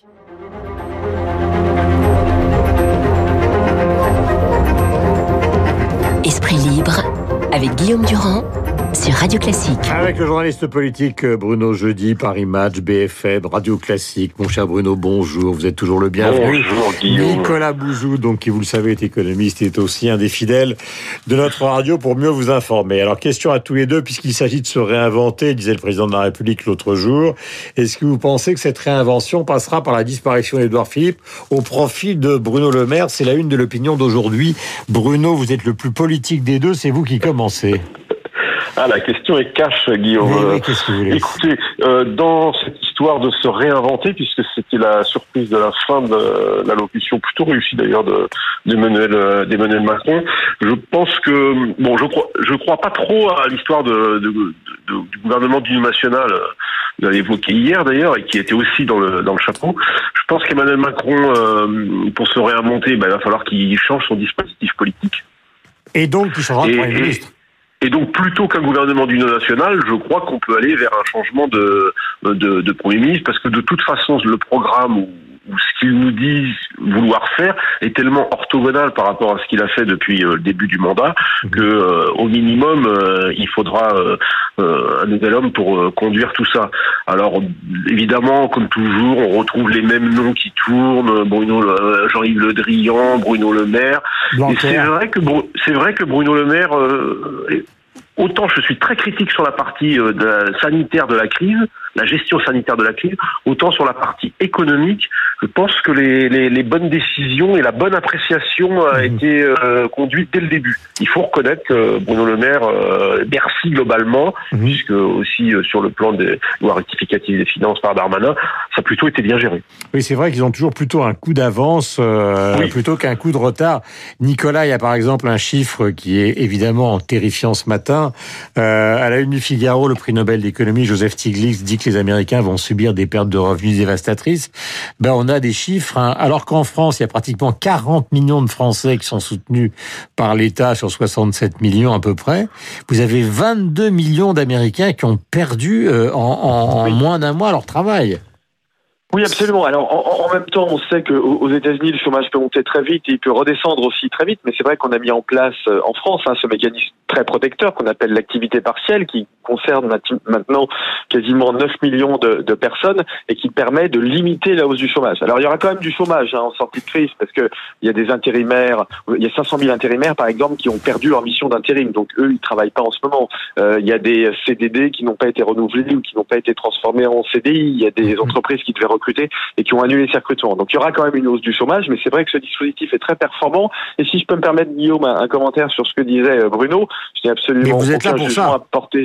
Thank you. Radio Classique. Avec le journaliste politique euh, Bruno Jeudi, Paris Match, BFM, Radio Classique. Mon cher Bruno, bonjour. Vous êtes toujours le bienvenu. Bonjour Guillaume. Nicolas Bouzou, donc qui vous le savez est économiste, est aussi un des fidèles de notre radio pour mieux vous informer. Alors question à tous les deux, puisqu'il s'agit de se réinventer, disait le président de la République l'autre jour. Est-ce que vous pensez que cette réinvention passera par la disparition d'Edouard Philippe au profit de Bruno Le Maire? C'est la une de l'opinion d'aujourd'hui. Bruno, vous êtes le plus politique des deux, c'est vous qui commencez. Ah, la question est cash, Guillaume. Oui, oui, qu'est-ce que vous voulez Écoutez, euh, dans cette histoire de se réinventer, puisque c'était la surprise de la fin de l'allocution plutôt réussie d'ailleurs de d'Emmanuel euh, d'Emmanuel Macron, je pense que bon, je crois je crois pas trop à l'histoire de, de- de- du gouvernement d'union nationale. euh, Vous l'avez évoqué hier d'ailleurs et qui était aussi dans le dans le chapeau. Je pense qu'Emmanuel Macron, euh, pour se réinventer, ben, il va falloir qu'il change son dispositif politique. Et donc, qui changera de Premier ministre Et donc, plutôt qu'un gouvernement d'union nationale, je crois qu'on peut aller vers un changement de, de, de Premier ministre, parce que de toute façon, le programme ou, ce qu'il nous dit vouloir faire est tellement orthogonal par rapport à ce qu'il a fait depuis euh, le début du mandat que, euh, au minimum, euh, il faudra euh, euh, un nouvel homme pour euh, conduire tout ça. Alors, évidemment, comme toujours, on retrouve les mêmes noms qui tournent Bruno, Le- Jean-Yves Le Drian, Bruno Le Maire. Et c'est vrai que c'est vrai que Bruno Le Maire, euh, autant je suis très critique sur la partie euh, de la- sanitaire de la crise, la gestion sanitaire de la crise, autant sur la partie économique, je pense que les, les, les bonnes décisions et la bonne appréciation a Mhm. été euh, conduite dès le début. Il faut reconnaître que Bruno Le Maire, euh, merci globalement, Mhm. puisque aussi euh, sur le plan des lois rectificatives des finances par Darmanin, ça a plutôt été bien géré. Oui, c'est vrai qu'ils ont toujours plutôt un coup d'avance euh, Oui. plutôt qu'un coup de retard. Nicolas, il y a par exemple un chiffre qui est évidemment terrifiant ce matin. Euh, à la une du Figaro, le prix Nobel d'économie, Joseph Stiglitz, dit que les Américains vont subir des pertes de revenus dévastatrices. Ben, on a des chiffres, hein. alors qu'en France, il y a pratiquement 40 millions de Français qui sont soutenus par l'État sur 67 millions à peu près. Vous avez 22 millions d'Américains qui ont perdu euh, en, en- en Oui. moins d'un mois leur travail. Oui, absolument. Alors, en, en même temps, on sait qu'aux aux États-Unis, le chômage peut monter très vite et il peut redescendre aussi très vite. Mais c'est vrai qu'on a mis en place euh, en France hein, ce mécanisme très protecteur qu'on appelle l'activité partielle, qui concerne maintenant quasiment 9 millions de, de personnes et qui permet de limiter la hausse du chômage. Alors, il y aura quand même du chômage hein, en sortie de crise parce que il y a des intérimaires, il y a 500 000 intérimaires par exemple qui ont perdu leur mission d'intérim. Donc eux, ils travaillent pas en ce moment. Euh, il y a des CDD qui n'ont pas été renouvelés ou qui n'ont pas été transformés en CDI. Il y a des entreprises qui devaient recruter et qui ont annulé ces recrutements. Donc il y aura quand même une hausse du chômage, mais c'est vrai que ce dispositif est très performant. Et si je peux me permettre, Guillaume, un, un commentaire sur ce que disait euh, Bruno, je n'ai absolument aucun jugement à porter,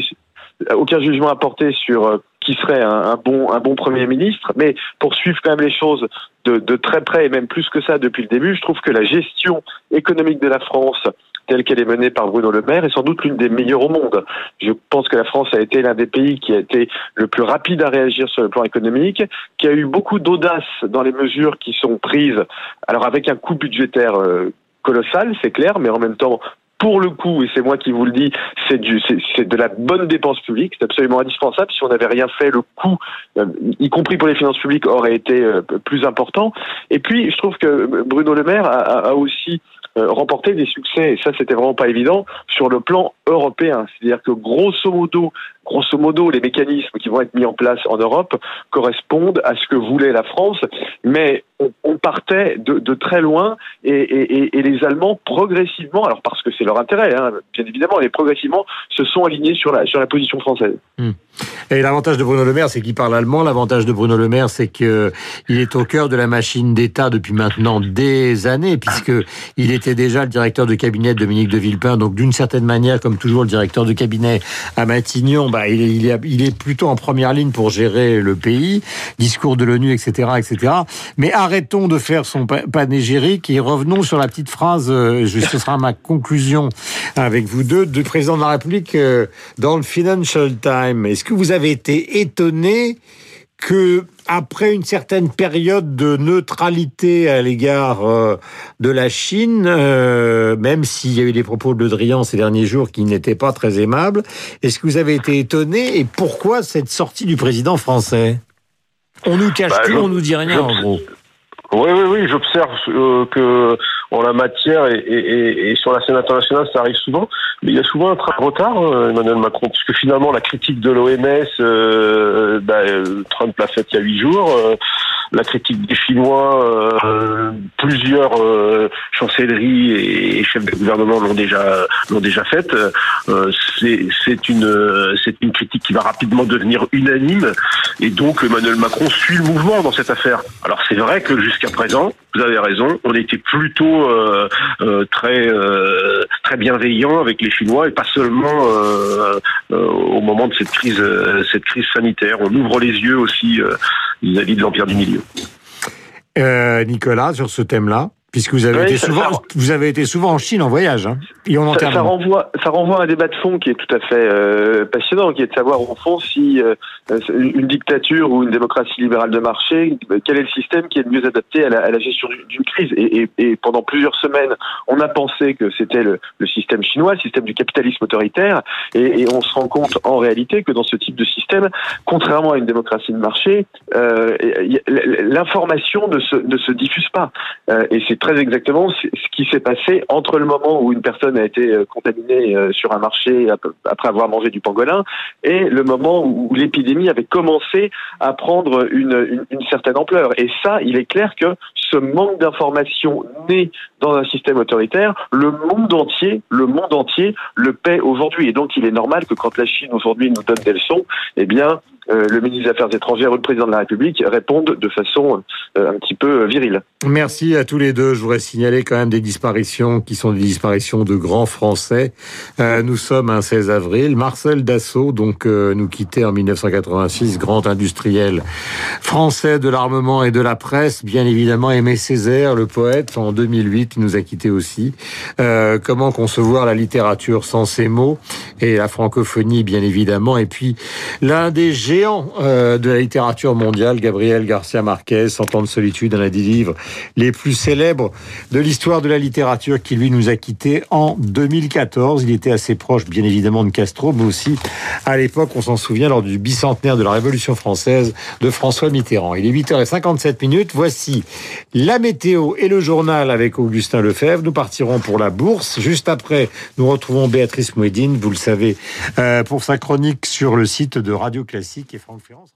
aucun jugement à porter sur euh, qui serait un, un bon un bon premier ministre, mais pour suivre quand même les choses de, de très près et même plus que ça depuis le début, je trouve que la gestion économique de la France telle qu'elle est menée par Bruno Le Maire est sans doute l'une des meilleures au monde. Je pense que la France a été l'un des pays qui a été le plus rapide à réagir sur le plan économique, qui a eu beaucoup d'audace dans les mesures qui sont prises, alors avec un coût budgétaire euh, colossal, c'est clair, mais en même temps pour le coup, et c'est moi qui vous le dis, c'est du, c'est, de la bonne dépense publique, c'est absolument indispensable. Si on n'avait rien fait, le coût, euh, y compris pour les finances publiques, aurait été euh, plus important. Et puis, je trouve que Bruno Le Maire a, a- aussi remporté des succès, et ça, c'était vraiment pas évident, sur le plan européen. C'est-à-dire que grosso modo, grosso modo, les mécanismes qui vont être mis en place en Europe correspondent à ce que voulait la France, mais on, partait de, très loin et, les Allemands progressivement, alors parce que c'est leur intérêt, hein, bien évidemment, mais progressivement se sont alignés sur la, sur la position française. Et l'avantage de Bruno Le Maire, c'est qu'il parle allemand. L'avantage de Bruno Le Maire, c'est que il est au cœur de la machine d'État depuis maintenant des années, puisque il était déjà le directeur de cabinet de Dominique de Villepin. Donc, d'une certaine manière, comme toujours, le directeur de cabinet à Matignon, bah, il est, plutôt en première ligne pour gérer le pays, discours de l'ONU, etc., etc. Mais arrêtons de faire son pa- panégyrique et revenons sur la petite phrase. euh, ce sera ma conclusion avec vous deux du président de la République euh, dans le Financial Times. Est-ce que vous avez été étonné que après une certaine période de neutralité à l'égard euh, de la Chine, euh, même s'il y a eu des propos de Le Drian ces derniers jours qui n'étaient pas très aimables, est-ce que vous avez été étonné et pourquoi cette sortie du président français? On nous cache Bah, tout, on nous dit rien, en gros. Oui, oui, oui, j'observe euh, que en la matière et, et- et- sur la scène internationale, ça arrive souvent, mais il y a souvent un train de retard, euh, Emmanuel Macron, parce que finalement, la critique de l'OMS, euh, bah, euh, Trump l'a faite il y a huit jours, euh, la critique des Chinois, euh, plusieurs euh, chancelleries et, chefs de gouvernement l'ont déjà l'ont déjà faite. Euh, c'est une c'est une critique qui va rapidement devenir unanime, et donc Emmanuel Macron suit le mouvement dans cette affaire. Alors c'est vrai que jusqu'à présent, vous avez raison, on était plutôt euh, euh, très euh, très bienveillant avec les Chinois et pas seulement au moment de cette crise cette crise sanitaire. On ouvre les yeux aussi vis-à-vis de l'empire du milieu. Euh, Nicolas, sur ce thème-là, puisque vous avez Oui, été ça- souvent, ça- vous avez été souvent en Chine en voyage, hein, et on en Ça, renvoie, ça renvoie à un débat de fond qui est tout à fait euh, passionnant, qui est de savoir au fond si euh, une dictature ou une démocratie libérale de marché, euh, quel est le système qui est le mieux adapté à la, à la gestion du- d'une crise? Et, et- et pendant plusieurs semaines, on a pensé que c'était le, le système chinois, le système du capitalisme autoritaire, et, et on se rend compte en réalité que dans ce type de système, contrairement à une démocratie de marché, euh, l'information ne se, ne se diffuse pas. Euh, et c'est très exactement ce qui s'est passé entre le moment où une personne a été euh, contaminée euh, sur un marché ap- après avoir mangé du pangolin et le moment où l'épidémie avait commencé à prendre une, certaine ampleur. Et ça, il est clair que ce manque d'information né dans un système autoritaire, le monde entier, le monde entier le paie aujourd'hui. Et donc, il est normal que quand la Chine aujourd'hui nous donne des leçons, eh bien, le ministre des Affaires étrangères ou le président de la République répondent de façon euh, un petit peu euh, virile. Merci à tous les deux. Je voudrais signaler quand même des disparitions qui sont des disparitions de grands Français. Euh, nous sommes un 16 avril. Marcel Dassault, donc, euh, nous quittait en 1986, grand industriel français de l'armement et de la presse. Bien évidemment, Aimé Césaire, le poète, en 2008, il nous a quittés aussi. Euh, comment concevoir la littérature sans ces mots et la francophonie, bien évidemment. Et puis, l'un des géants euh, de la littérature mondiale, Gabriel Garcia Marquez, Cent ans de solitude, un des livres les plus célèbres de l'histoire de la littérature qui lui nous a quittés en 2014. Il était assez proche, bien évidemment, de Castro, mais aussi à l'époque, on s'en souvient, lors du bicentenaire de la Révolution française de François Mitterrand. Il est 8h57 minutes. Voici la météo et le journal avec Augustin Lefebvre. Nous partirons pour la bourse. Juste après, nous retrouvons Béatrice Mouedine, vous le savez, euh, pour sa chronique sur le site de Radio Classique et Franck.